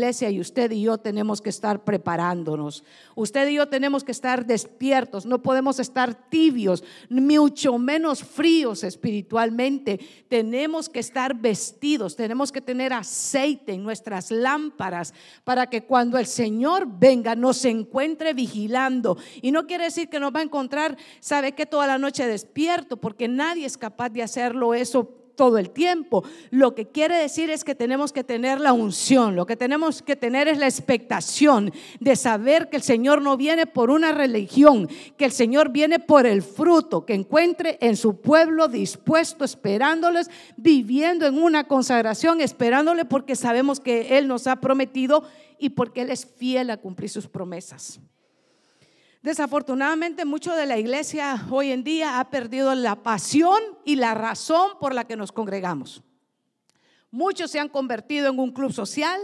iglesia y usted y yo tenemos que estar preparándonos. Usted y yo tenemos que estar despiertos, no podemos estar tibios, mucho menos fríos espiritualmente. Tenemos que estar vestidos, tenemos que tener aceite en nuestras lámparas para que cuando el Señor venga nos encuentre vigilando. Y no quiere decir que nos va a encontrar, sabe que toda la noche despierto, porque nadie es capaz de hacerlo eso todo el tiempo. Lo que quiere decir es que tenemos que tener la unción, lo que tenemos que tener es la expectación de saber que el Señor no viene por una religión, que el Señor viene por el fruto, que encuentre en su pueblo dispuesto, esperándoles, viviendo en una consagración, esperándole porque sabemos que Él nos ha prometido y porque Él es fiel a cumplir sus promesas. Desafortunadamente, mucho de la iglesia hoy en día ha perdido la pasión y la razón por la que nos congregamos. Muchos se han convertido en un club social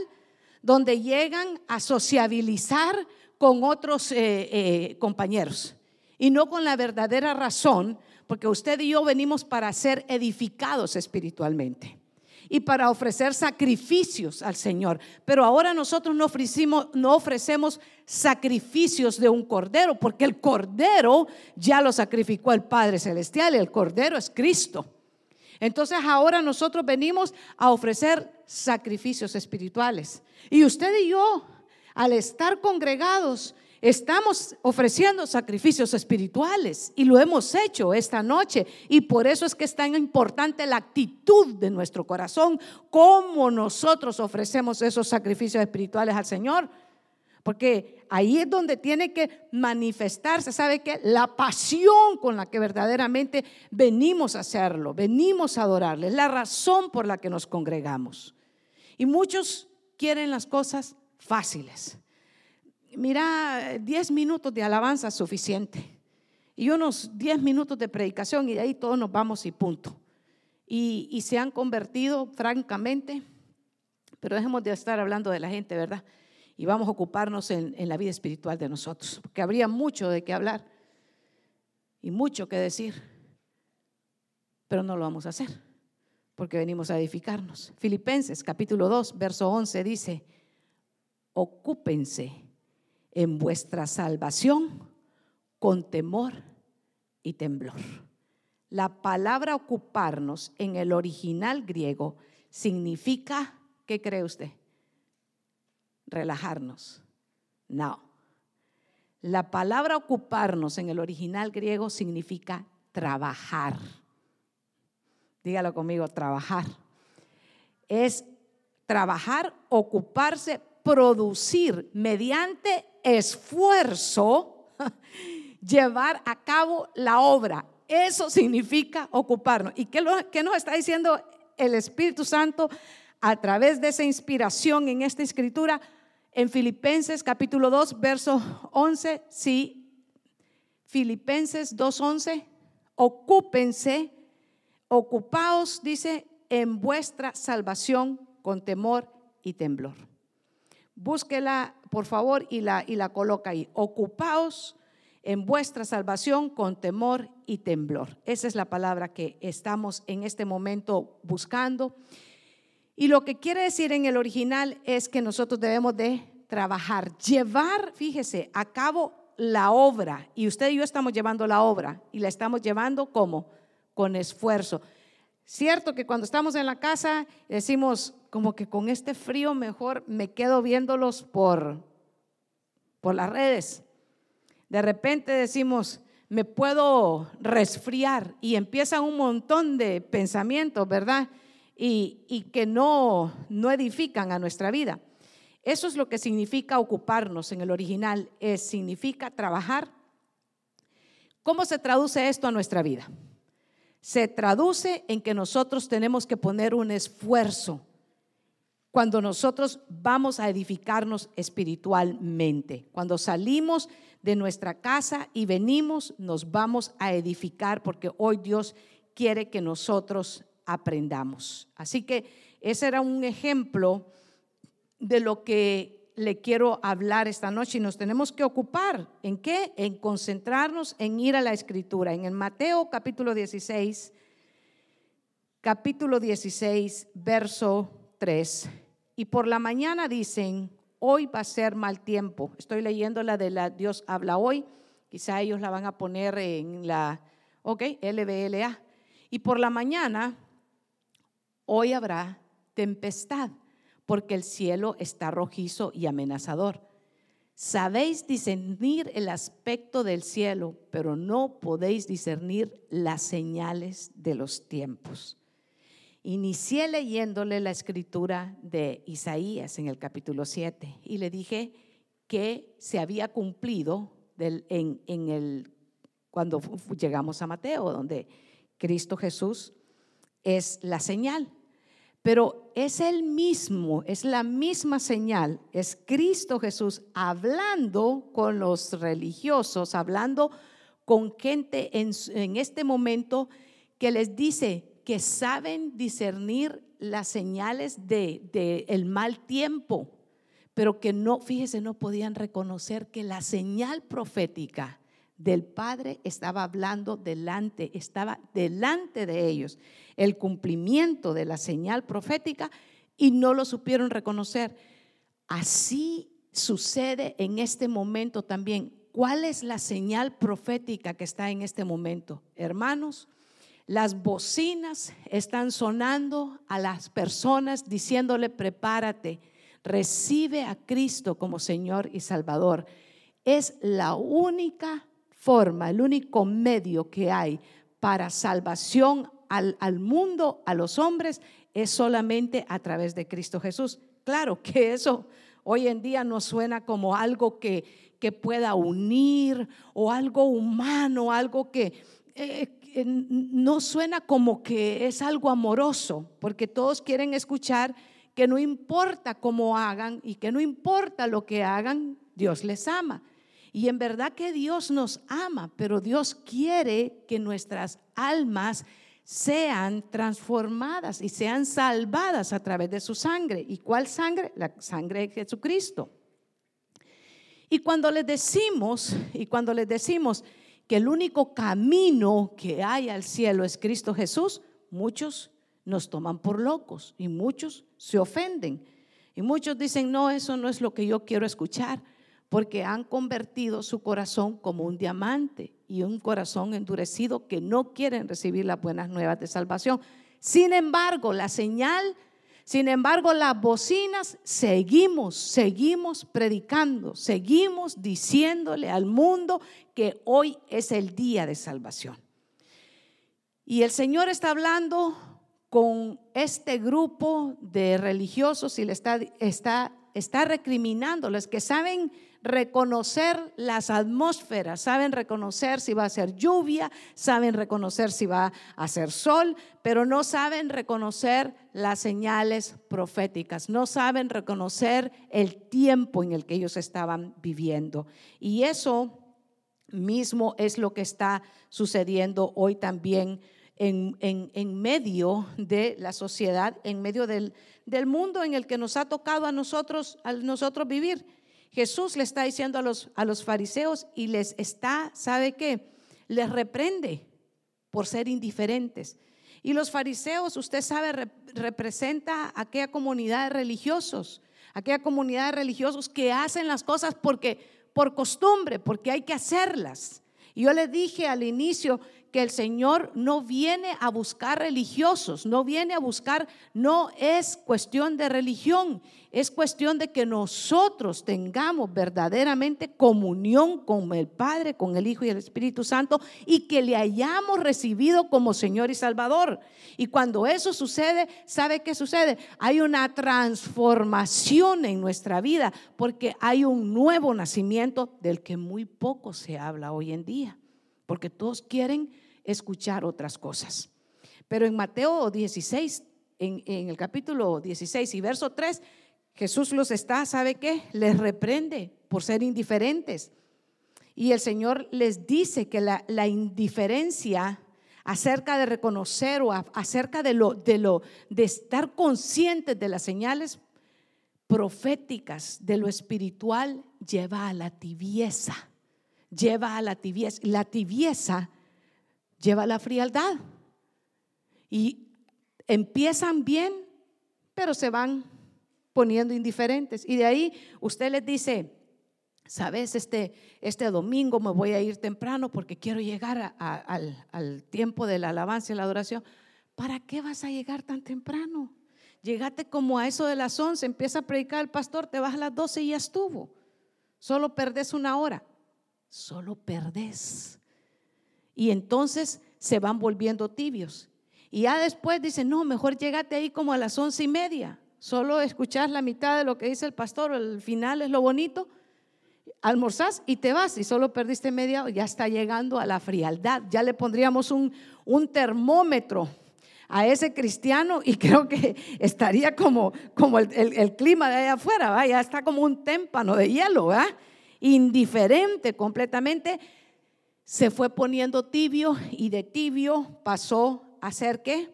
donde llegan a sociabilizar con otros eh, eh, compañeros y no con la verdadera razón, porque usted y yo venimos para ser edificados espiritualmente y para ofrecer sacrificios al Señor. Pero ahora nosotros no ofrecimos, no ofrecemos sacrificios de un cordero, porque el cordero ya lo sacrificó el Padre Celestial, el cordero es Cristo. Entonces ahora nosotros venimos a ofrecer sacrificios espirituales. Y usted y yo, al estar congregados, Estamos ofreciendo sacrificios espirituales y lo hemos hecho esta noche. Y por eso es que es tan importante la actitud de nuestro corazón, cómo nosotros ofrecemos esos sacrificios espirituales al Señor. Porque ahí es donde tiene que manifestarse, ¿sabe qué? La pasión con la que verdaderamente venimos a hacerlo, venimos a adorarle, es la razón por la que nos congregamos. Y muchos quieren las cosas fáciles mira, 10 minutos de alabanza es suficiente. Y unos 10 minutos de predicación y de ahí todos nos vamos y punto. Y, se han convertido, francamente, pero dejemos de estar hablando de la gente, ¿verdad? Y vamos a ocuparnos en, en la vida espiritual de nosotros, porque habría mucho de qué hablar y mucho que decir, pero no lo vamos a hacer, porque venimos a edificarnos. Filipenses capítulo 2, verso 11 dice, ocúpense en vuestra salvación con temor y temblor. La palabra ocuparnos en el original griego significa, ¿qué cree usted? Relajarnos. No. La palabra ocuparnos en el original griego significa trabajar. Dígalo conmigo, trabajar. Es trabajar, ocuparse, producir mediante esfuerzo llevar a cabo la obra. Eso significa ocuparnos. ¿Y qué, nos está diciendo el Espíritu Santo a través de esa inspiración en esta escritura? En Filipenses capítulo 2, verso 11, sí, Filipenses 2.11, ocúpense, ocupaos, dice, en vuestra salvación con temor y temblor. Búsquela por favor, y la, y la coloca ahí. Ocupaos en vuestra salvación con temor y temblor. Esa es la palabra que estamos en este momento buscando. Y lo que quiere decir en el original es que nosotros debemos de trabajar, llevar, fíjese, a cabo la obra. Y usted y yo estamos llevando la obra y la estamos llevando como con esfuerzo. Cierto que cuando estamos en la casa decimos, como que con este frío mejor me quedo viéndolos por, por las redes. De repente decimos, me puedo resfriar y empiezan un montón de pensamientos, ¿verdad? Y, y, que no, no edifican a nuestra vida. Eso es lo que significa ocuparnos en el original, es, significa trabajar. ¿Cómo se traduce esto a nuestra vida? Se traduce en que nosotros tenemos que poner un esfuerzo cuando nosotros vamos a edificarnos espiritualmente. Cuando salimos de nuestra casa y venimos, nos vamos a edificar porque hoy Dios quiere que nosotros aprendamos. Así que ese era un ejemplo de lo que le quiero hablar esta noche y nos tenemos que ocupar. ¿En qué? En concentrarnos en ir a la escritura. En el Mateo capítulo 16, capítulo 16, verso 3 y por la mañana dicen, hoy va a ser mal tiempo. Estoy leyendo la de la Dios habla hoy, quizá ellos la van a poner en la, ok, LBLA. Y por la mañana, hoy habrá tempestad, porque el cielo está rojizo y amenazador. Sabéis discernir el aspecto del cielo, pero no podéis discernir las señales de los tiempos. Inicié leyéndole la escritura de Isaías en el capítulo 7 y le dije que se había cumplido en, en el, cuando llegamos a Mateo, donde Cristo Jesús es la señal. Pero es el mismo, es la misma señal, es Cristo Jesús hablando con los religiosos, hablando con gente en, este momento que les dice que saben discernir las señales de, de el mal tiempo, pero que no, fíjese, no podían reconocer que la señal profética del Padre estaba hablando delante, estaba delante de ellos, el cumplimiento de la señal profética y no lo supieron reconocer. Así sucede en este momento también. ¿Cuál es la señal profética que está en este momento? Hermanos, las bocinas están sonando a las personas diciéndole, prepárate, recibe a Cristo como Señor y Salvador. Es la única forma, el único medio que hay para salvación al, al mundo, a los hombres, es solamente a través de Cristo Jesús. Claro que eso hoy en día nos suena como algo que, que pueda unir o algo humano, algo que, eh, no suena como que es algo amoroso, porque todos quieren escuchar que no importa cómo hagan y que no importa lo que hagan, Dios les ama. Y en verdad que Dios nos ama, pero Dios quiere que nuestras almas sean transformadas y sean salvadas a través de su sangre. ¿Y cuál sangre? La sangre de Jesucristo. Y cuando les decimos, y cuando les decimos que el único camino que hay al cielo es Cristo Jesús, muchos nos toman por locos y muchos se ofenden. Y muchos dicen, no, eso no es lo que yo quiero escuchar porque han convertido su corazón como un diamante y un corazón endurecido que no quieren recibir las buenas nuevas de salvación. Sin embargo, la señal, sin embargo, las bocinas, seguimos, seguimos predicando, seguimos diciéndole al mundo que hoy es el día de salvación. Y el Señor está hablando con este grupo de religiosos y le está, está, está recriminándoles que saben reconocer las atmósferas, saben reconocer si va a ser lluvia, saben reconocer si va a ser sol, pero no saben reconocer las señales proféticas, no saben reconocer el tiempo en el que ellos estaban viviendo. Y eso mismo es lo que está sucediendo hoy también en, en, medio de la sociedad, en medio del, del, mundo en el que nos ha tocado a nosotros, a nosotros vivir. Jesús le está diciendo a los, a los fariseos y les está, ¿sabe qué? Les reprende por ser indiferentes. Y los fariseos, usted sabe, representa a aquella comunidad de religiosos, aquella comunidad de religiosos que hacen las cosas porque por costumbre, porque hay que hacerlas. Yo le dije al inicio que el Señor no viene a buscar religiosos, no viene a buscar, no es cuestión de religión, es cuestión de que nosotros tengamos verdaderamente comunión con el Padre, con el Hijo y el Espíritu Santo y que le hayamos recibido como Señor y Salvador. Y cuando eso sucede, ¿sabe qué sucede? Hay una transformación en nuestra vida porque hay un nuevo nacimiento del que muy poco se habla hoy en día, porque todos quieren escuchar otras cosas. Pero en Mateo 16, en, el capítulo 16 y verso 3, Jesús los está, ¿sabe qué? Les reprende por ser indiferentes. Y el Señor les dice que la, la indiferencia acerca de reconocer o acerca de lo, de lo, de estar conscientes de las señales proféticas de lo espiritual lleva a la tibieza, lleva a la tibieza. La tibieza lleva la frialdad. Y empiezan bien, pero se van poniendo indiferentes. Y de ahí usted les dice, sabes, este, este domingo me voy a ir temprano porque quiero llegar al, al tiempo de la alabanza y la adoración. ¿Para qué vas a llegar tan temprano? Llegate como a eso de las 11, empieza a predicar el pastor, te vas a las 12 y ya estuvo. Solo perdés una hora. Solo perdés. Y entonces se van volviendo tibios. Y ya después dicen, no, mejor llegate ahí como a las once y media. Solo escuchás la mitad de lo que dice el pastor, el final es lo bonito. Almorzás y te vas y solo perdiste media, ya está llegando a la frialdad. Ya le pondríamos un, un termómetro a ese cristiano y creo que estaría como, como el, clima de allá afuera, ya está como un témpano de hielo, ¿va? indiferente completamente, se fue poniendo tibio y de tibio pasó a ser qué?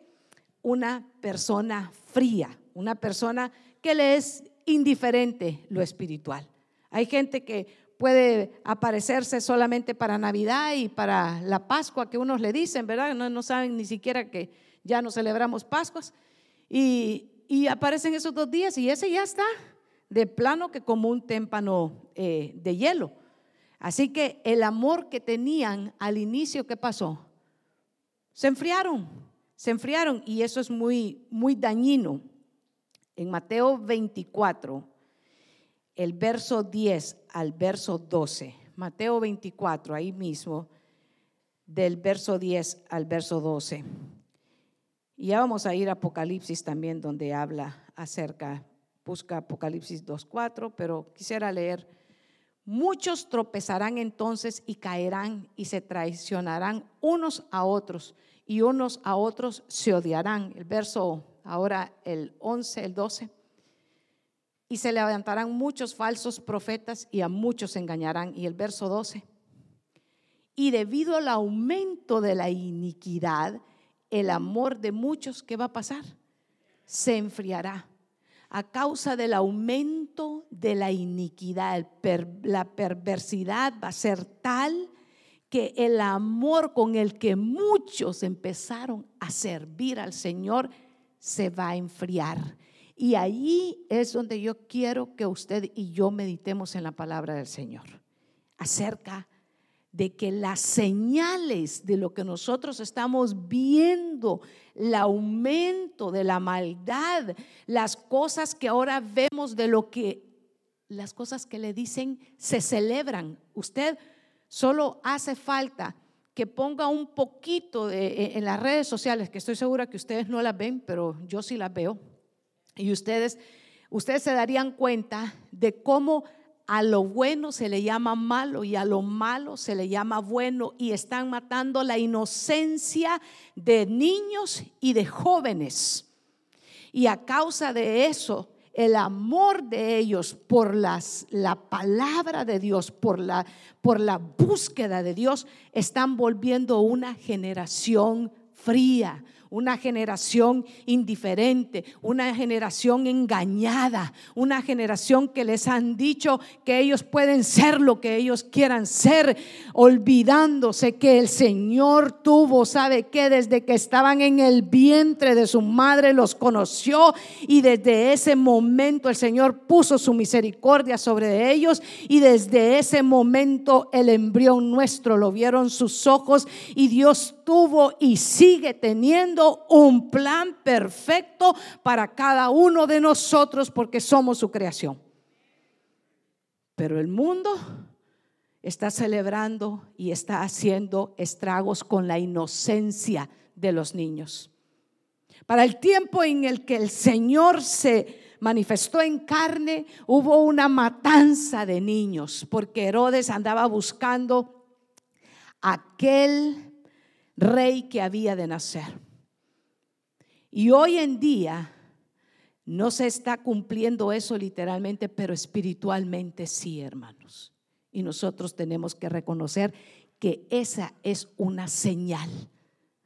Una persona fría, una persona que le es indiferente lo espiritual. Hay gente que puede aparecerse solamente para Navidad y para la Pascua que unos le dicen, ¿verdad? No, no saben ni siquiera que ya no celebramos Pascuas. Y, aparecen esos dos días y ese ya está de plano que como un témpano eh, de hielo. Así que el amor que tenían al inicio, ¿qué pasó? Se enfriaron, se enfriaron y eso es muy, muy dañino. En Mateo 24, el verso 10 al verso 12, Mateo 24, ahí mismo, del verso 10 al verso 12. Y ya vamos a ir a Apocalipsis también, donde habla acerca, busca Apocalipsis 2.4, pero quisiera leer, muchos tropezarán entonces y caerán y se traicionarán unos a otros y unos a otros se odiarán. El verso ahora, el 11, el 12. Y se levantarán muchos falsos profetas y a muchos engañarán. Y el verso 12. Y debido al aumento de la iniquidad, el amor de muchos, ¿qué va a pasar? Se enfriará a causa del aumento de la iniquidad. la perversidad va a ser tal que el amor con el que muchos empezaron a servir al Señor se va a enfriar. Y ahí es donde yo quiero que usted y yo meditemos en la palabra del Señor, acerca de que las señales de lo que nosotros estamos viendo, el aumento de la maldad, las cosas que ahora vemos de lo que, las cosas que le dicen se celebran. Usted solo hace falta que ponga un poquito e, en las redes sociales, que estoy segura que ustedes no las ven, pero yo sí las veo. Y ustedes, ustedes se darían cuenta de cómo a lo bueno se le llama malo y a lo malo se le llama bueno y están matando la inocencia de niños y de jóvenes. Y a causa de eso, el amor de ellos por las, la palabra de Dios, por la, por la búsqueda de Dios, están volviendo una generación fría, una generación indiferente, una generación engañada, una generación que les han dicho que ellos pueden ser lo que ellos quieran ser, olvidándose que el Señor tuvo, sabe que desde que estaban en el vientre de su madre los conoció y desde ese momento el Señor puso su misericordia sobre ellos y desde ese momento el embrión nuestro lo vieron sus ojos y Dios tuvo y sigue teniendo un plan perfecto para cada uno de nosotros porque somos su creación. Pero el mundo está celebrando y está haciendo estragos con la inocencia de los niños. Para el tiempo en el que el Señor se manifestó en carne, hubo una matanza de niños, porque Herodes andaba buscando aquel rey que había de nacer. Y hoy en día no se está cumpliendo eso literalmente, pero espiritualmente sí, hermanos. Y nosotros tenemos que reconocer que esa es una señal,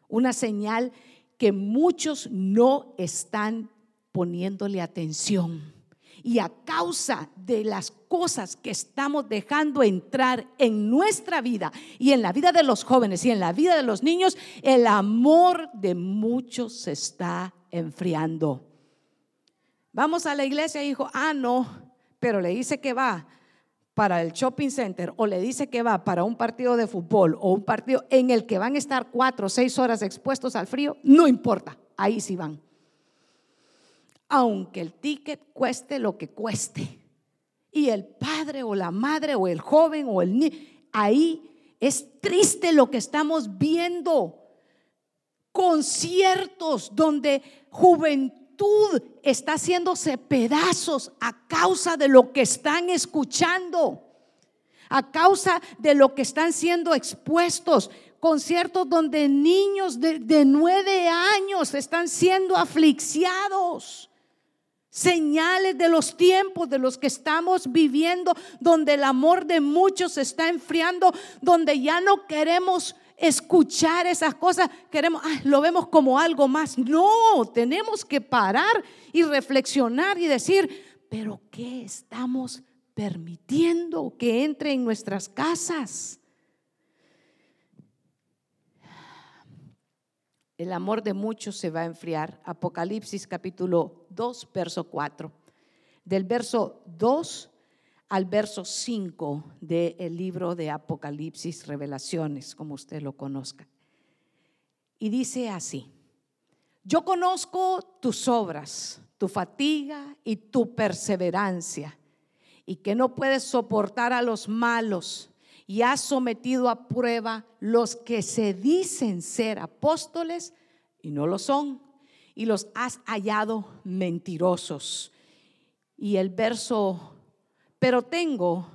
una señal que muchos no están poniéndole atención y a causa de las cosas que estamos dejando entrar en nuestra vida y en la vida de los jóvenes y en la vida de los niños, el amor de muchos se está enfriando. Vamos a la iglesia y dijo, ah, no, pero le dice que va para el shopping center o le dice que va para un partido de fútbol o un partido en el que van a estar cuatro o seis horas expuestos al frío, no importa, ahí sí van. Aunque el ticket cueste lo que cueste. Y el padre o la madre o el joven o el niño, ahí es triste lo que estamos viendo. Conciertos donde juventud está haciéndose pedazos a causa de lo que están escuchando, a causa de lo que están siendo expuestos. Conciertos donde niños de, nueve años están siendo afligiados señales de los tiempos de los que estamos viviendo, donde el amor de muchos está enfriando, donde ya no queremos escuchar esas cosas, queremos, lo vemos como algo más. No, tenemos que parar y reflexionar y decir, pero ¿qué estamos permitiendo que entre en nuestras casas? El amor de muchos se va a enfriar. Apocalipsis capítulo 2, verso 4. Del verso 2 al verso 5 del libro de Apocalipsis, Revelaciones, como usted lo conozca. Y dice así, yo conozco tus obras, tu fatiga y tu perseverancia, y que no puedes soportar a los malos, y has sometido a prueba los que se dicen ser apóstoles y no lo son, y los has hallado mentirosos. Y el verso pero tengo,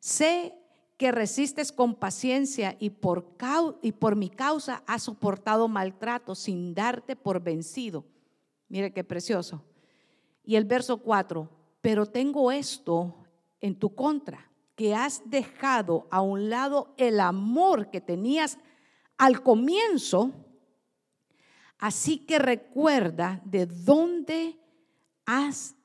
sé que resistes con paciencia y por, y por mi causa has soportado maltrato sin darte por vencido. Mire qué precioso. Y el verso 4, pero tengo esto en tu contra, que has dejado a un lado el amor que tenías al comienzo, así que recuerda de dónde has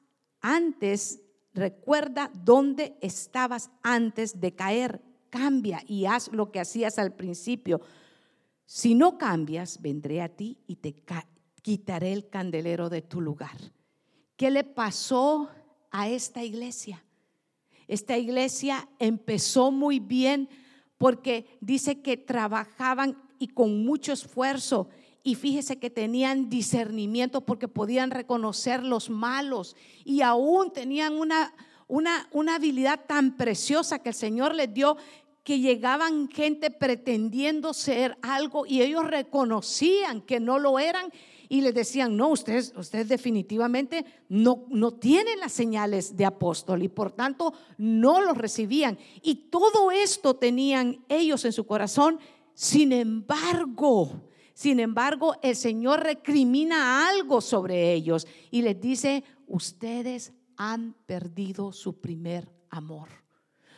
antes Recuerda dónde estabas antes de caer. Cambia y haz lo que hacías al principio. Si no cambias, vendré a ti y te quitaré el candelero de tu lugar. ¿Qué le pasó a esta iglesia? Esta iglesia empezó muy bien porque dice que trabajaban y con mucho esfuerzo. Y fíjese que tenían discernimiento porque podían reconocer los malos. Y aún tenían una, una, una habilidad tan preciosa que el Señor les dio que llegaban gente pretendiendo ser algo y ellos reconocían que no lo eran y les decían, no, ustedes, ustedes definitivamente no, no tienen las señales de apóstol y por tanto no los recibían. Y todo esto tenían ellos en su corazón. Sin embargo, sin embargo, el Señor recrimina algo sobre ellos y les dice, ustedes han perdido su primer amor.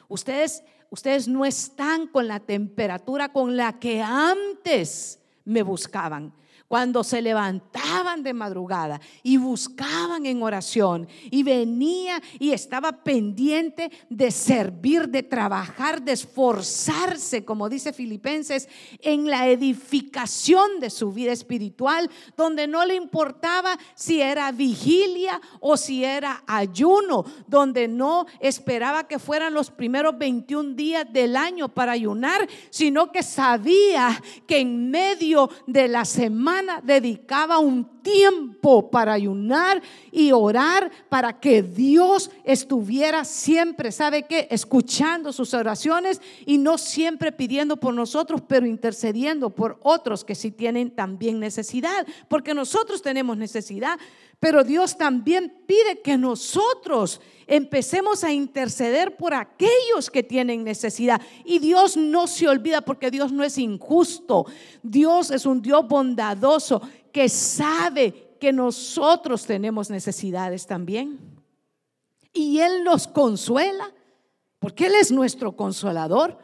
Ustedes, ustedes no están con la temperatura con la que antes me buscaban cuando se levantaban de madrugada y buscaban en oración y venía y estaba pendiente de servir, de trabajar, de esforzarse, como dice Filipenses, en la edificación de su vida espiritual, donde no le importaba si era vigilia o si era ayuno, donde no esperaba que fueran los primeros 21 días del año para ayunar, sino que sabía que en medio de la semana, dedicaba un tiempo para ayunar y orar para que Dios estuviera siempre, ¿sabe qué? Escuchando sus oraciones y no siempre pidiendo por nosotros, pero intercediendo por otros que sí tienen también necesidad, porque nosotros tenemos necesidad, pero Dios también pide que nosotros empecemos a interceder por aquellos que tienen necesidad. Y Dios no se olvida porque Dios no es injusto. Dios es un Dios bondadoso que sabe que nosotros tenemos necesidades también. Y Él nos consuela porque Él es nuestro consolador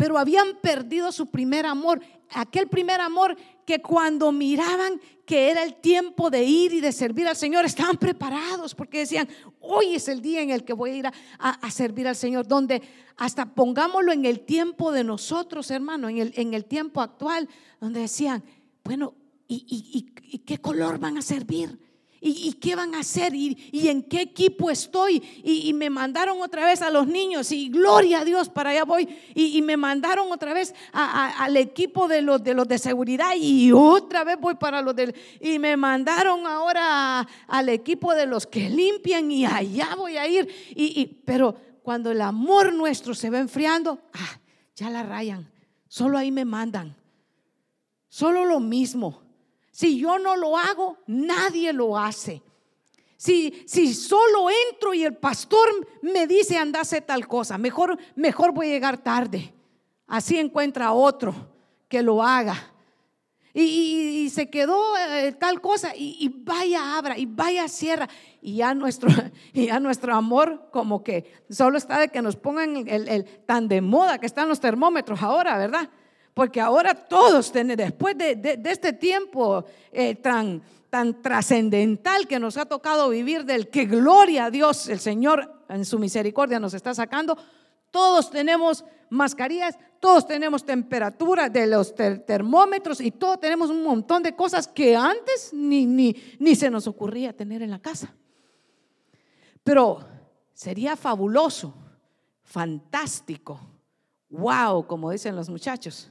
pero habían perdido su primer amor, aquel primer amor que cuando miraban que era el tiempo de ir y de servir al Señor, estaban preparados porque decían, hoy es el día en el que voy a ir a, servir al Señor, donde hasta pongámoslo en el tiempo de nosotros, hermano, en el, en el tiempo actual, donde decían, bueno, ¿y, y qué color van a servir? ¿Y, qué van a hacer? ¿Y, en qué equipo estoy? Y, me mandaron otra vez a los niños y gloria a Dios, para allá voy. Y, me mandaron otra vez al equipo de los, de los de seguridad y otra vez voy para los del... Y me mandaron ahora al equipo de los que limpian y allá voy a ir. Y, pero cuando el amor nuestro se va enfriando, ah, ya la rayan. Solo ahí me mandan. Solo lo mismo. Si yo no lo hago, nadie lo hace. Si, si solo entro y el pastor me dice andase tal cosa, mejor, mejor voy a llegar tarde. Así encuentra otro que lo haga. Y, se quedó eh, tal cosa y, vaya abra y vaya cierra y ya nuestro y ya nuestro amor como que solo está de que nos pongan el, tan de moda que están los termómetros ahora verdad porque ahora todos, después de, este tiempo eh, tan, tan trascendental que nos ha tocado vivir, del que gloria a Dios, el Señor en su misericordia nos está sacando, todos tenemos mascarillas, todos tenemos temperatura de los termómetros y todos tenemos un montón de cosas que antes ni, ni, ni se nos ocurría tener en la casa. Pero sería fabuloso, fantástico, wow, como dicen los muchachos,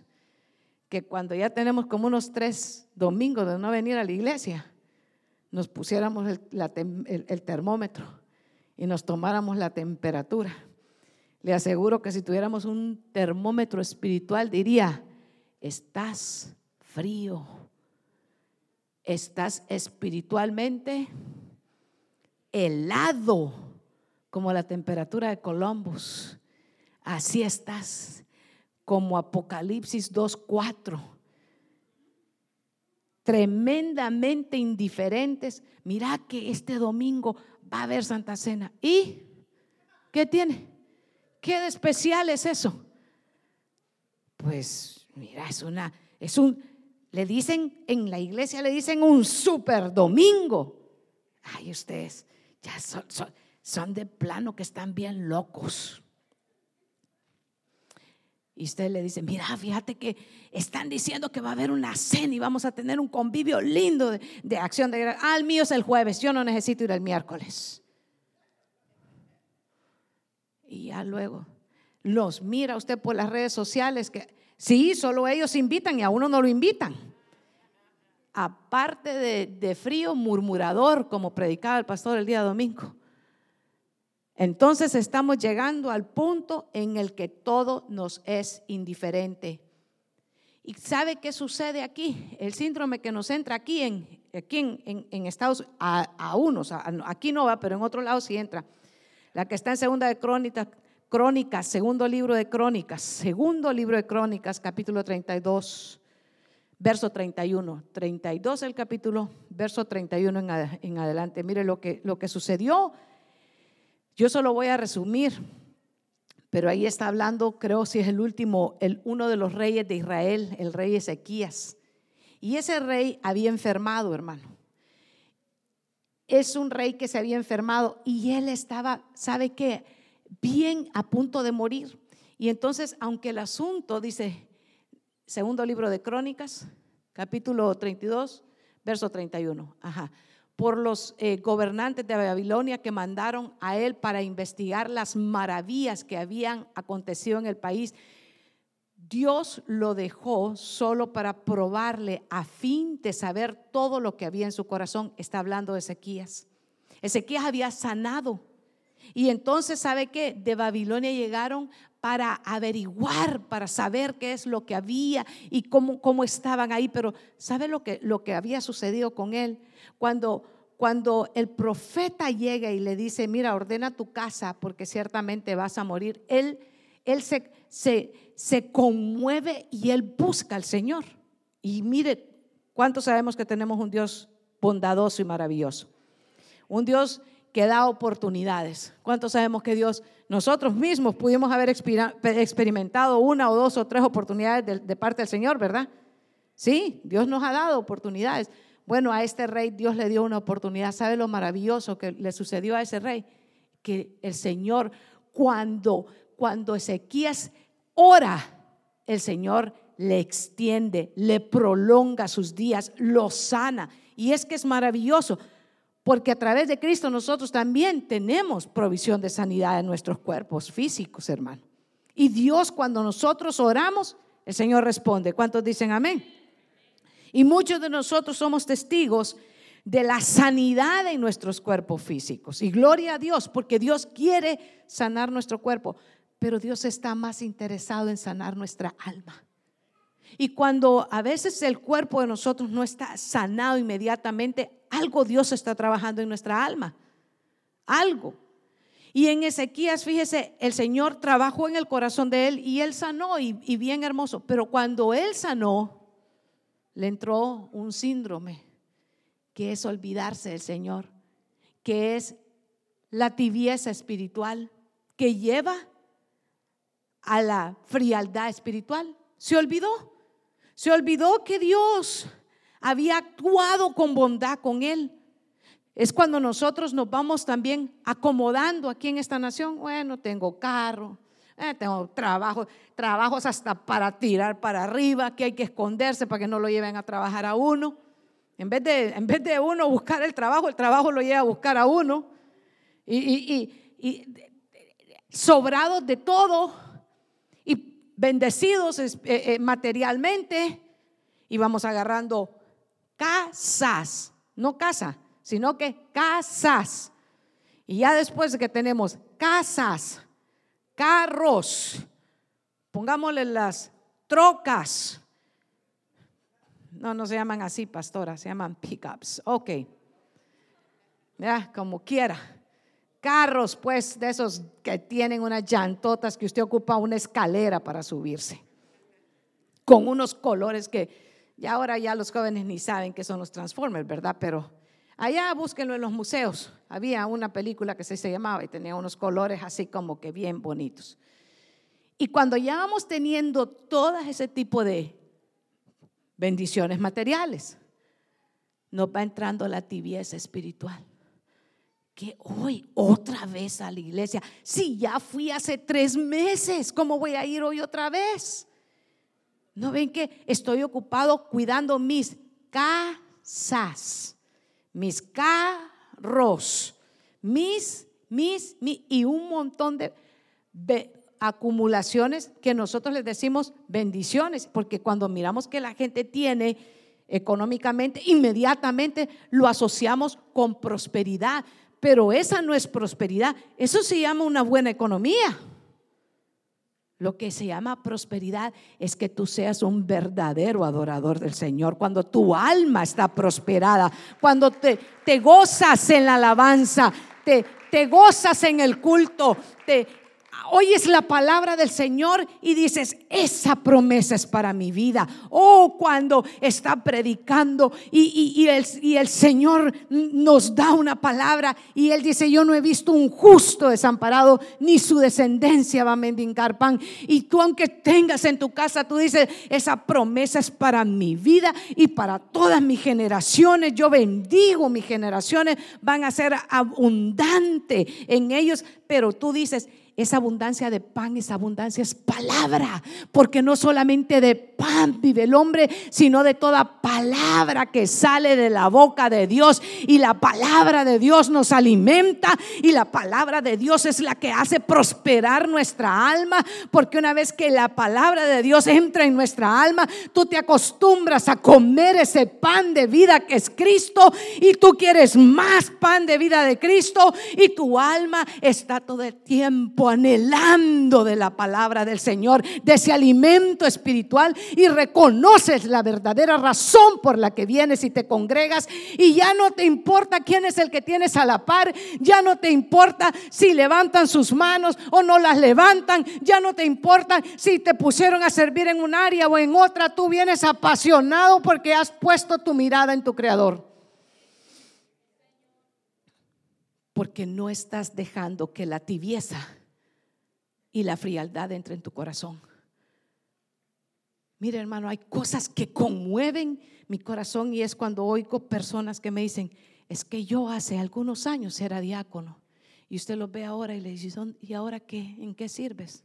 que cuando ya tenemos como unos tres domingos de no venir a la iglesia, nos pusiéramos el, termómetro y nos tomáramos la temperatura. Le aseguro que si tuviéramos un termómetro espiritual diría, estás frío, estás espiritualmente helado, como la temperatura de Columbus. Así estás como Apocalipsis 2.4. Tremendamente indiferentes. Mira que este domingo va a haber Santa Cena. ¿Y qué tiene? ¿Qué de especial es eso? Pues mira, es una, es un, le dicen, en la iglesia le dicen un super domingo. Ay, ustedes ya son, son de plano que están bien locos. Y usted le dice, mira, fíjate que están diciendo que va a haber una cena y vamos a tener un convivio lindo de, acción de gracias. Ah, el mío es el jueves, yo no necesito ir el miércoles. Y ya luego los mira usted por las redes sociales que sí, solo ellos invitan y a uno no lo invitan. Aparte de, de frío murmurador, como predicaba el pastor el día domingo. Entonces estamos llegando al punto en el que todo nos es indiferente. ¿Y sabe qué sucede aquí? El síndrome que nos entra aquí en, aquí en, Estados a, a unos, aquí no va, pero en otro lado sí entra. La que está en segunda de crónicas, crónicas, segundo libro de crónicas, segundo libro de crónicas, capítulo 32, verso 31. 32 el capítulo, verso 31 en, en adelante. Mire lo que, lo que sucedió yo solo voy a resumir, pero ahí está hablando, creo si es el último, el, uno de los reyes de Israel, el rey Ezequías. Y ese rey había enfermado, hermano. Es un rey que se había enfermado y él estaba, ¿sabe qué? Bien a punto de morir. Y entonces, aunque el asunto, dice, segundo libro de Crónicas, capítulo 32, verso 31. Ajá por los eh, gobernantes de Babilonia que mandaron a él para investigar las maravillas que habían acontecido en el país. Dios lo dejó solo para probarle a fin de saber todo lo que había en su corazón. Está hablando de Ezequías. Ezequías había sanado. Y entonces, ¿sabe qué? De Babilonia llegaron para averiguar, para saber qué es lo que había y cómo, cómo estaban ahí. Pero ¿sabe lo que, lo que había sucedido con él? Cuando, cuando el profeta llega y le dice, mira, ordena tu casa porque ciertamente vas a morir, él, él se, se, se conmueve y él busca al Señor. Y mire, ¿cuántos sabemos que tenemos un Dios bondadoso y maravilloso? Un Dios que da oportunidades. ¿Cuántos sabemos que Dios, nosotros mismos pudimos haber experimentado una o dos o tres oportunidades de, parte del Señor, ¿verdad? Sí, Dios nos ha dado oportunidades. Bueno, a este rey Dios le dio una oportunidad. ¿Sabe lo maravilloso que le sucedió a ese rey? Que el Señor, cuando, cuando Ezequías ora, el Señor le extiende, le prolonga sus días, lo sana. Y es que es maravilloso, Porque a través de Cristo nosotros también tenemos provisión de sanidad en nuestros cuerpos físicos, hermano. Y Dios cuando nosotros oramos, el Señor responde. ¿Cuántos dicen amén? Y muchos de nosotros somos testigos de la sanidad en nuestros cuerpos físicos. Y gloria a Dios, porque Dios quiere sanar nuestro cuerpo, pero Dios está más interesado en sanar nuestra alma. Y cuando a veces el cuerpo de nosotros no está sanado inmediatamente, algo Dios está trabajando en nuestra alma. Algo. Y en Ezequías, fíjese, el Señor trabajó en el corazón de él y él sanó y, y bien hermoso. Pero cuando él sanó, le entró un síndrome que es olvidarse del Señor, que es la tibieza espiritual que lleva a la frialdad espiritual. Se olvidó. Se olvidó que Dios había actuado con bondad con él. Es cuando nosotros nos vamos también acomodando aquí en esta nación. Bueno, tengo carro, eh, tengo trabajo, trabajos hasta para tirar para arriba, que hay que esconderse para que no lo lleven a trabajar a uno. En vez de, en vez de uno buscar el trabajo, el trabajo lo lleva a buscar a uno. Y, sobrados de todo y bendecidos eh, eh, materialmente. Y vamos agarrando casas, no casa, sino que casas. Y ya después de que tenemos casas, carros, pongámosle las trocas. No, no se llaman así, pastora, se llaman pickups. Ok. Ya, como quiera. Carros, pues, de esos que tienen unas llantotas que usted ocupa una escalera para subirse. Con unos colores que y ahora ya los jóvenes ni saben qué son los Transformers, ¿verdad? Pero allá búsquenlo en los museos. Había una película que se, llamaba y tenía unos colores así como que bien bonitos. Y cuando ya vamos teniendo todo ese tipo de bendiciones materiales, nos va entrando la tibieza espiritual. Que hoy otra vez a la iglesia, si ya fui hace tres meses, ¿cómo voy a ir hoy otra vez? ¿No ven que estoy ocupado cuidando mis casas, mis carros, mis, mis, mis y un montón de acumulaciones que nosotros les decimos bendiciones? Porque cuando miramos que la gente tiene económicamente, inmediatamente lo asociamos con prosperidad. Pero esa no es prosperidad, eso se llama una buena economía. Lo que se llama prosperidad es que tú seas un verdadero adorador del Señor, cuando tu alma está prosperada, cuando te, gozas en la alabanza, te, te gozas en el culto, te, oyes la palabra del Señor y dices, esa promesa es para mi vida. Oh, cuando está predicando y, el, y, el, Señor nos da una palabra y Él dice, yo no he visto un justo desamparado, ni su descendencia va a mendigar pan. Y tú aunque tengas en tu casa, tú dices, esa promesa es para mi vida y para todas mis generaciones. Yo bendigo mis generaciones, van a ser abundante en ellos, pero tú dices, esa abundancia de pan, esa abundancia es palabra, porque no solamente de pan vive el hombre, sino de toda palabra que sale de la boca de Dios. Y la palabra de Dios nos alimenta y la palabra de Dios es la que hace prosperar nuestra alma, porque una vez que la palabra de Dios entra en nuestra alma, tú te acostumbras a comer ese pan de vida que es Cristo y tú quieres más pan de vida de Cristo y tu alma está todo el tiempo anhelando de la palabra del Señor, de ese alimento espiritual y reconoces la verdadera razón por la que vienes y te congregas y ya no te importa quién es el que tienes a la par, ya no te importa si levantan sus manos o no las levantan, ya no te importa si te pusieron a servir en un área o en otra, tú vienes apasionado porque has puesto tu mirada en tu creador. Porque no estás dejando que la tibieza y la frialdad entre en tu corazón. Mire, hermano, hay cosas que conmueven mi corazón y es cuando oigo personas que me dicen, es que yo hace algunos años era diácono y usted lo ve ahora y le dice, ¿y ahora qué? ¿En qué sirves?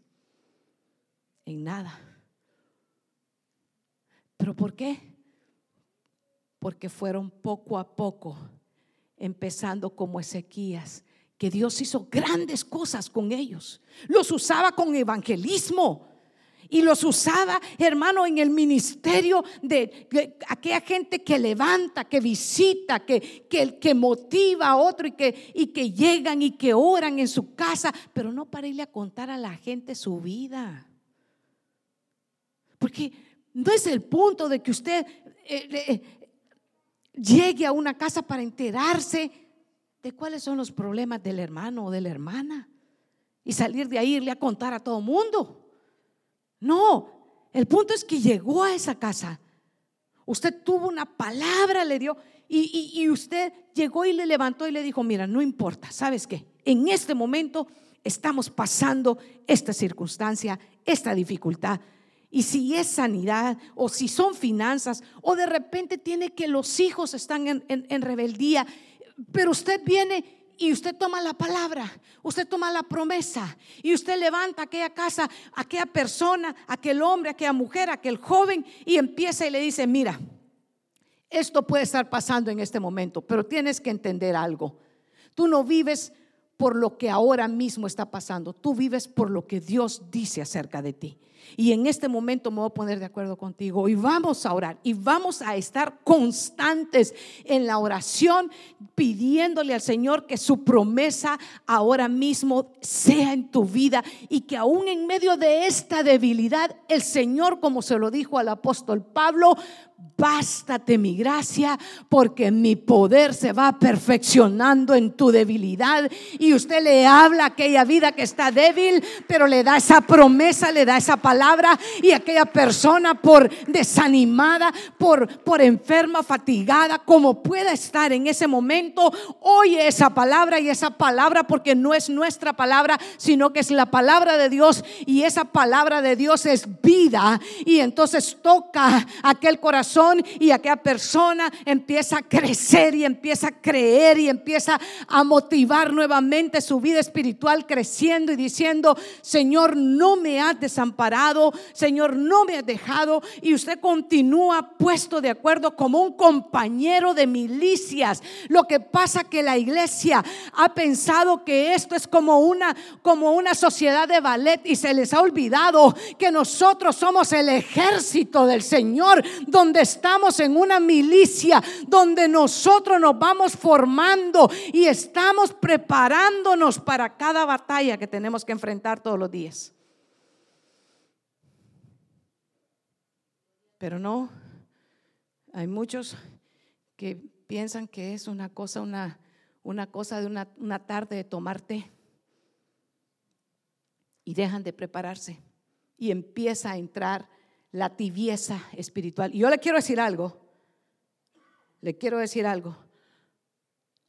En nada. ¿Pero por qué? Porque fueron poco a poco empezando como Ezequías, que Dios hizo grandes cosas con ellos. Los usaba con evangelismo. Y los usaba, hermano, en el ministerio de, aquella gente que levanta, que visita, que, que, que motiva a otro y que, y que llegan y que oran en su casa, pero no para irle a contar a la gente su vida. Porque no es el punto de que usted eh, eh, llegue a una casa para enterarse de cuáles son los problemas del hermano o de la hermana y salir de ahí irle a contar a todo mundo. No, el punto es que llegó a esa casa. Usted tuvo una palabra, le dio, y, y, usted llegó y le levantó y le dijo, mira, no importa, ¿sabes qué? En este momento estamos pasando esta circunstancia, esta dificultad. Y si es sanidad o si son finanzas o de repente tiene que los hijos están en, en rebeldía, pero usted viene y usted toma la palabra, usted toma la promesa y usted levanta aquella casa, aquella persona, aquel hombre, aquella mujer, aquel joven y empieza y le dice, mira, esto puede estar pasando en este momento, pero tienes que entender algo. Tú no vives por lo que ahora mismo está pasando, tú vives por lo que Dios dice acerca de ti. Y en este momento me voy a poner de acuerdo contigo y vamos a orar y vamos a estar constantes en la oración pidiéndole al Señor que su promesa ahora mismo sea en tu vida y que aún en medio de esta debilidad el Señor, como se lo dijo al apóstol Pablo, bástate mi gracia porque mi poder se va perfeccionando en tu debilidad. Y usted le habla a aquella vida que está débil, pero le da esa promesa, le da esa palabra. Y aquella persona por desanimada, por, por enferma, fatigada, como pueda estar en ese momento, oye esa palabra y esa palabra porque no es nuestra palabra, sino que es la palabra de Dios. Y esa palabra de Dios es vida. Y entonces toca aquel corazón y aquella persona empieza a crecer y empieza a creer y empieza a motivar nuevamente su vida espiritual creciendo y diciendo, Señor, no me has desamparado, Señor, no me has dejado y usted continúa puesto de acuerdo como un compañero de milicias. Lo que pasa que la iglesia ha pensado que esto es como una como una sociedad de ballet y se les ha olvidado que nosotros somos el ejército del Señor donde estamos en una milicia donde nosotros nos vamos formando y estamos preparándonos para cada batalla que tenemos que enfrentar todos los días. Pero no, hay muchos que piensan que es una cosa, una, una cosa de una, una tarde de tomar té y dejan de prepararse y empieza a entrar la tibieza espiritual. Y yo le quiero decir algo, le quiero decir algo.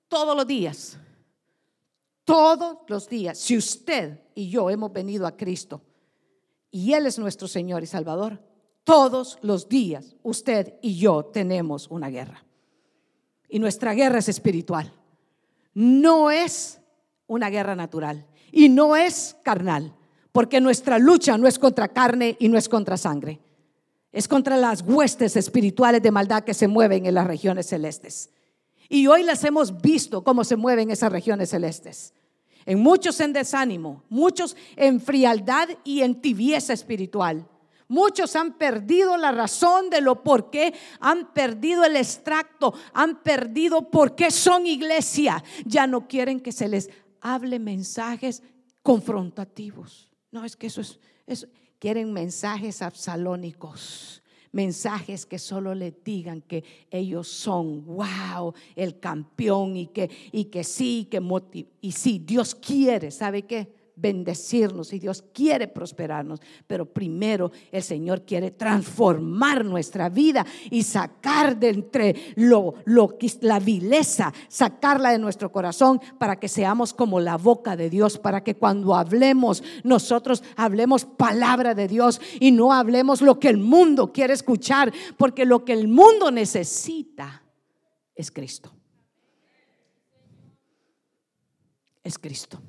Todos los días, todos los días, si usted y yo hemos venido a Cristo y Él es nuestro Señor y Salvador, todos los días usted y yo tenemos una guerra. Y nuestra guerra es espiritual. No es una guerra natural y no es carnal, porque nuestra lucha no es contra carne y no es contra sangre es contra las huestes espirituales de maldad que se mueven en las regiones celestes. Y hoy las hemos visto cómo se mueven esas regiones celestes. En muchos en desánimo, muchos en frialdad y en tibieza espiritual. Muchos han perdido la razón de lo por qué, han perdido el extracto, han perdido por qué son iglesia. Ya no quieren que se les hable mensajes confrontativos. No, es que eso es, quieren mensajes absalónicos, mensajes que solo le digan que ellos son, wow, el campeón y que, y que sí, que y sí, Dios quiere, ¿sabe qué? Bendecirnos y Dios quiere prosperarnos, pero primero el Señor quiere transformar nuestra vida y sacar de entre lo, lo, la vileza, sacarla de nuestro corazón para que seamos como la boca de Dios, para que cuando hablemos nosotros hablemos palabra de Dios y no hablemos lo que el mundo quiere escuchar, porque lo que el mundo necesita es Cristo. Es Cristo.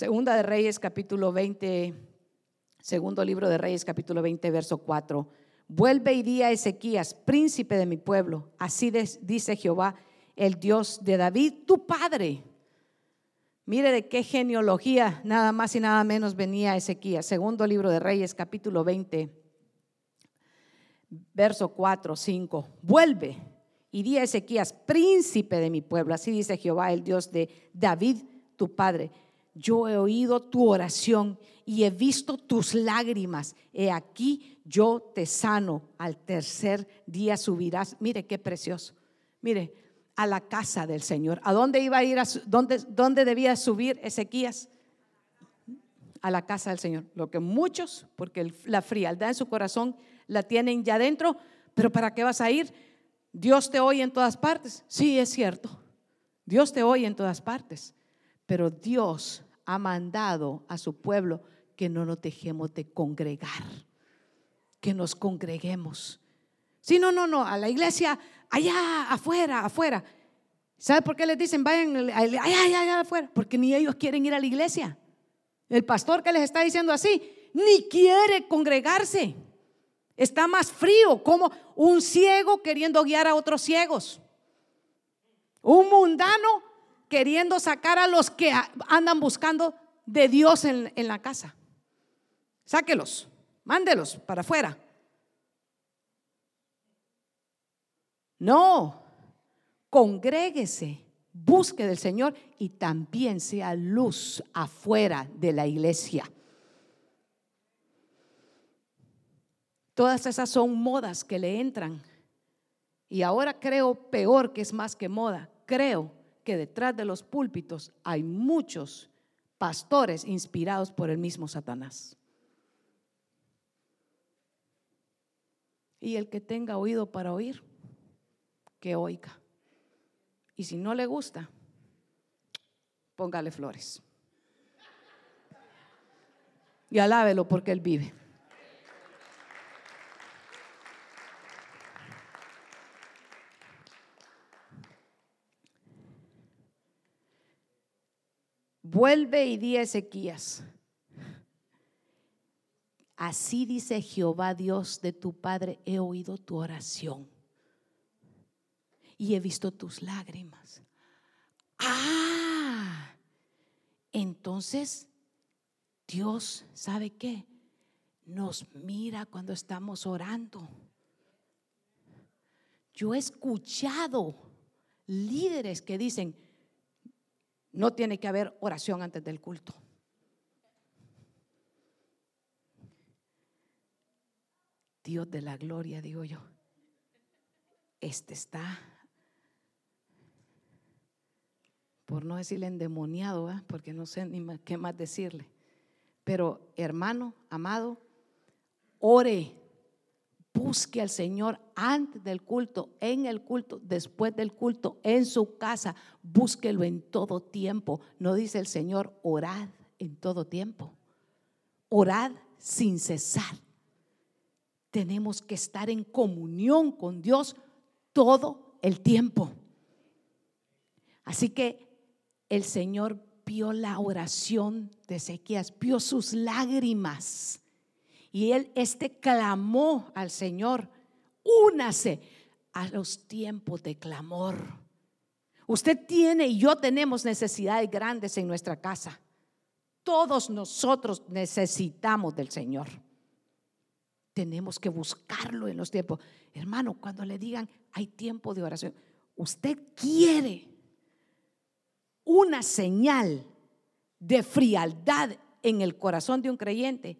Segunda de Reyes capítulo 20, segundo libro de Reyes capítulo 20, verso 4. vuelve y di a Ezequías, príncipe de mi pueblo, así dice Jehová, el Dios de David, tu padre. Mire de qué genealogía, nada más y nada menos venía Ezequías. Segundo libro de Reyes, capítulo 20, verso 4, 5. Vuelve y di a Ezequías, príncipe de mi pueblo, así dice Jehová, el Dios de David, tu padre. Yo he oído tu oración y he visto tus lágrimas. He aquí yo te sano. Al tercer día subirás. Mire qué precioso. Mire, a la casa del Señor. ¿A dónde iba a ir? A dónde, dónde debía subir Ezequías? A la casa del Señor. Lo que muchos, porque la frialdad en su corazón la tienen ya dentro, pero ¿para qué vas a ir? Dios te oye en todas partes. Sí, es cierto. Dios te oye en todas partes. Pero Dios ha mandado a su pueblo que no nos dejemos de congregar, que nos congreguemos. Sí, no, no, no, a la iglesia, allá, afuera, afuera. ¿Sabe por qué les dicen vayan allá, allá, allá afuera? Porque ni ellos quieren ir a la iglesia. El pastor que les está diciendo así, ni quiere congregarse. Está más frío, como un ciego queriendo guiar a otros ciegos. Un mundano queriendo sacar a los que andan buscando de Dios en, la casa. Sáquelos, mándelos para afuera. No, congréguese, busque del Señor y también sea luz afuera de la iglesia. Todas esas son modas que le entran. Y ahora creo peor que es más que moda. Creo que detrás de los púlpitos hay muchos pastores inspirados por el mismo Satanás. Y el que tenga oído para oír, que oiga. Y si no le gusta, póngale flores. Y alábelo porque Él vive. Vuelve y di a Ezequías. Así dice Jehová Dios de tu Padre, he oído tu oración y he visto tus lágrimas. Ah, entonces Dios, ¿sabe qué? Nos mira cuando estamos orando. Yo he escuchado líderes que dicen, no tiene que haber oración antes del culto. Dios de la gloria, digo yo. Este está, por no decirle endemoniado, porque no sé ni qué más decirle. Pero hermano, amado, ore Busque al Señor antes del culto, en el culto, después del culto, en su casa. Búsquelo en todo tiempo. No dice el Señor, orad en todo tiempo. Orad sin cesar. Tenemos que estar en comunión con Dios todo el tiempo. Así que el Señor vio la oración de Ezequías, vio sus lágrimas y él, este clamó al Señor, únase a los tiempos de clamor. Usted tiene y yo tenemos necesidades grandes en nuestra casa. Todos nosotros necesitamos del Señor. Tenemos que buscarlo en los tiempos. Hermano, cuando le digan hay tiempo de oración, usted quiere una señal de frialdad en el corazón de un creyente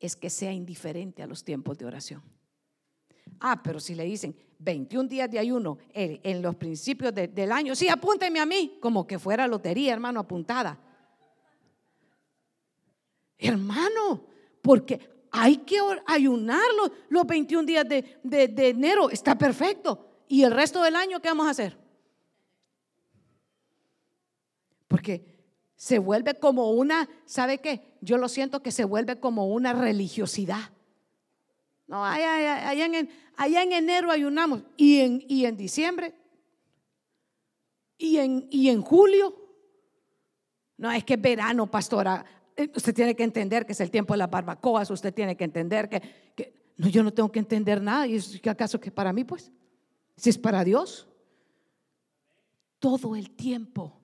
es que sea indiferente a los tiempos de oración. Ah, pero si le dicen 21 días de ayuno en, los principios del año, sí, apúnteme a mí, como que fuera lotería, hermano, apuntada. Hermano, porque hay que ayunar los, 21 días de, de enero, está perfecto. ¿Y el resto del año qué vamos a hacer? Porque se vuelve como una, ¿sabe qué? Yo lo siento que se vuelve como una religiosidad. No, allá, en, en, enero ayunamos y en, y en diciembre y en, y en julio. No, es que es verano, pastora. Eh, usted tiene que entender que es el tiempo de las barbacoas, usted tiene que entender que, que No, yo no tengo que entender nada. ¿Y acaso que para mí, pues? Si es para Dios. Todo el tiempo.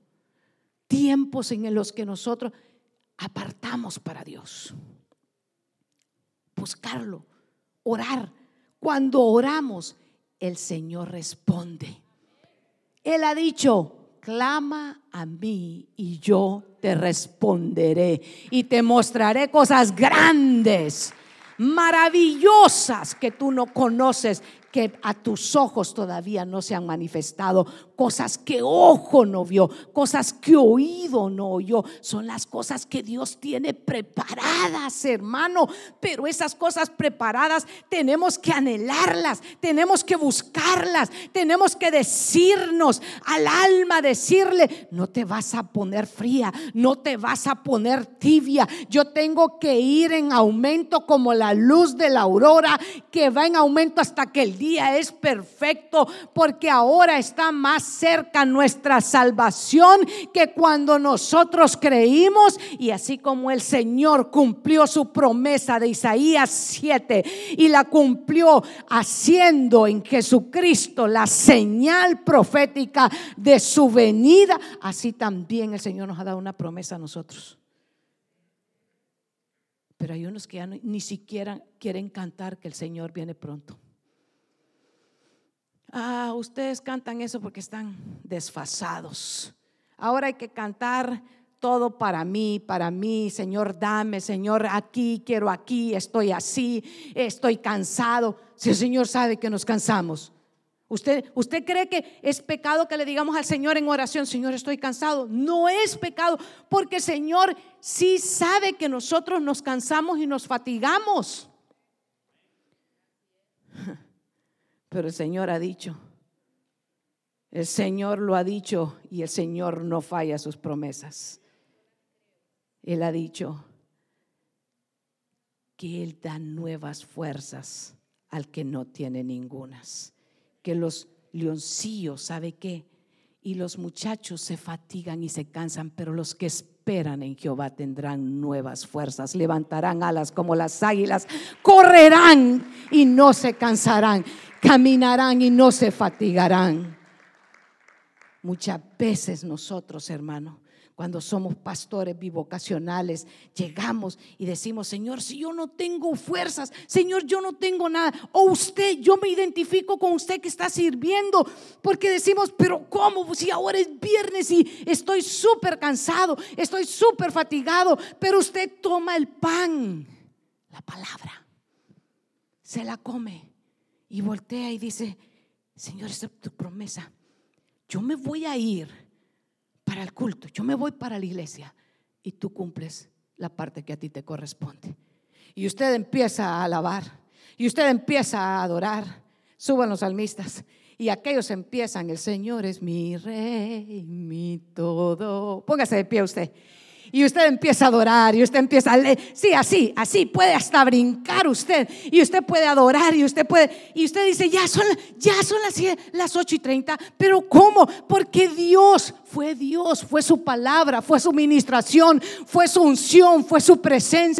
Tiempos en los que nosotros apartamos para Dios. Buscarlo, orar. Cuando oramos, el Señor responde. Él ha dicho, clama a mí y yo te responderé y te mostraré cosas grandes, maravillosas que tú no conoces que a tus ojos todavía no se han manifestado, cosas que ojo no vio, cosas que oído no oyó, son las cosas que Dios tiene preparadas, hermano, pero esas cosas preparadas tenemos que anhelarlas, tenemos que buscarlas, tenemos que decirnos al alma, decirle, no te vas a poner fría, no te vas a poner tibia, yo tengo que ir en aumento como la luz de la aurora que va en aumento hasta que el día es perfecto porque ahora está más cerca nuestra salvación que cuando nosotros creímos y así como el Señor cumplió su promesa de Isaías 7 y la cumplió haciendo en Jesucristo la señal profética de su venida, así también el Señor nos ha dado una promesa a nosotros. Pero hay unos que ya ni siquiera quieren cantar que el Señor viene pronto. Ah, ustedes cantan eso porque están desfasados. Ahora hay que cantar todo para mí, para mí, Señor, dame, Señor, aquí, quiero aquí, estoy así, estoy cansado. Si el Señor sabe que nos cansamos. ¿Usted, ¿Usted cree que es pecado que le digamos al Señor en oración, Señor, estoy cansado? No es pecado, porque el Señor sí sabe que nosotros nos cansamos y nos fatigamos. Pero el Señor ha dicho, el Señor lo ha dicho y el Señor no falla sus promesas. Él ha dicho que Él da nuevas fuerzas al que no tiene ningunas. Que los leoncillos, ¿sabe qué? Y los muchachos se fatigan y se cansan, pero los que esperan en Jehová tendrán nuevas fuerzas, levantarán alas como las águilas, correrán y no se cansarán caminarán y no se fatigarán. Muchas veces nosotros, hermano, cuando somos pastores bivocacionales, llegamos y decimos, Señor, si yo no tengo fuerzas, Señor, yo no tengo nada. O usted, yo me identifico con usted que está sirviendo, porque decimos, pero ¿cómo? Si ahora es viernes y estoy súper cansado, estoy súper fatigado, pero usted toma el pan, la palabra, se la come y voltea y dice, Señor, esta es tu promesa. Yo me voy a ir para el culto, yo me voy para la iglesia y tú cumples la parte que a ti te corresponde. Y usted empieza a alabar y usted empieza a adorar. Suban los salmistas y aquellos empiezan, el Señor es mi rey, mi todo. Póngase de pie usted y usted empieza a adorar y usted empieza a leer. Sí, así, así puede hasta brincar usted y usted puede adorar y usted puede. Y usted dice, ya son, ya son las, las 8 y 30, pero ¿cómo? Porque Dios fue Dios, fue su palabra, fue su ministración, fue su unción, fue su presencia.